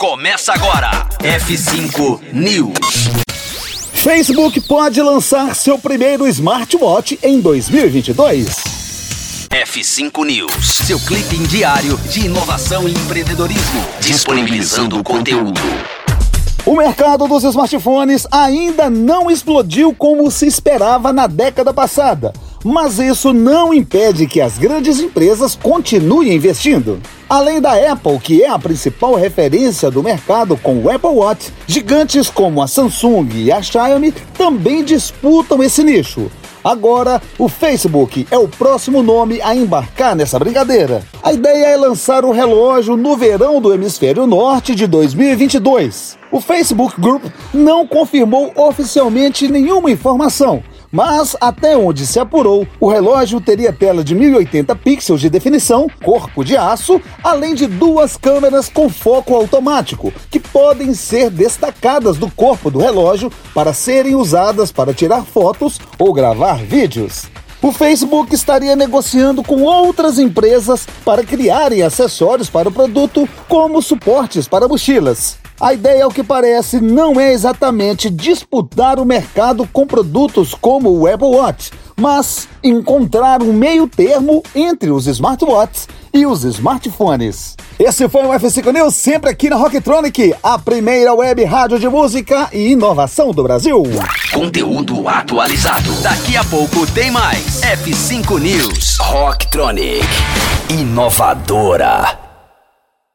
Começa agora. F5 News. Facebook pode lançar seu primeiro smartwatch em 2022. F5 News, seu clipe diário de inovação e empreendedorismo, disponibilizando o conteúdo. O mercado dos smartphones ainda não explodiu como se esperava na década passada, mas isso não impede que as grandes empresas continuem investindo. Além da Apple, que é a principal referência do mercado com o Apple Watch, gigantes como a Samsung e a Xiaomi também disputam esse nicho. Agora, o Facebook é o próximo nome a embarcar nessa brincadeira. A ideia é lançar o relógio no verão do hemisfério norte de 2022. O Facebook Group não confirmou oficialmente nenhuma informação, mas até onde se apurou, o relógio teria tela de 1080 pixels de definição, corpo de aço, além de duas câmeras com foco automático, que podem ser destacadas do corpo do relógio para serem usadas para tirar fotos ou gravar vídeos. O Facebook estaria negociando com outras empresas para criarem acessórios para o produto, como suportes para mochilas. A ideia, ao que parece, não é exatamente disputar o mercado com produtos como o Apple Watch, mas encontrar um meio termo entre os smartwatches e os smartphones. Esse foi o F5 News, sempre aqui na Rocktronic, a primeira web rádio de música e inovação do Brasil. Conteúdo atualizado. Daqui a pouco tem mais. F5 News. Rocktronic. Inovadora.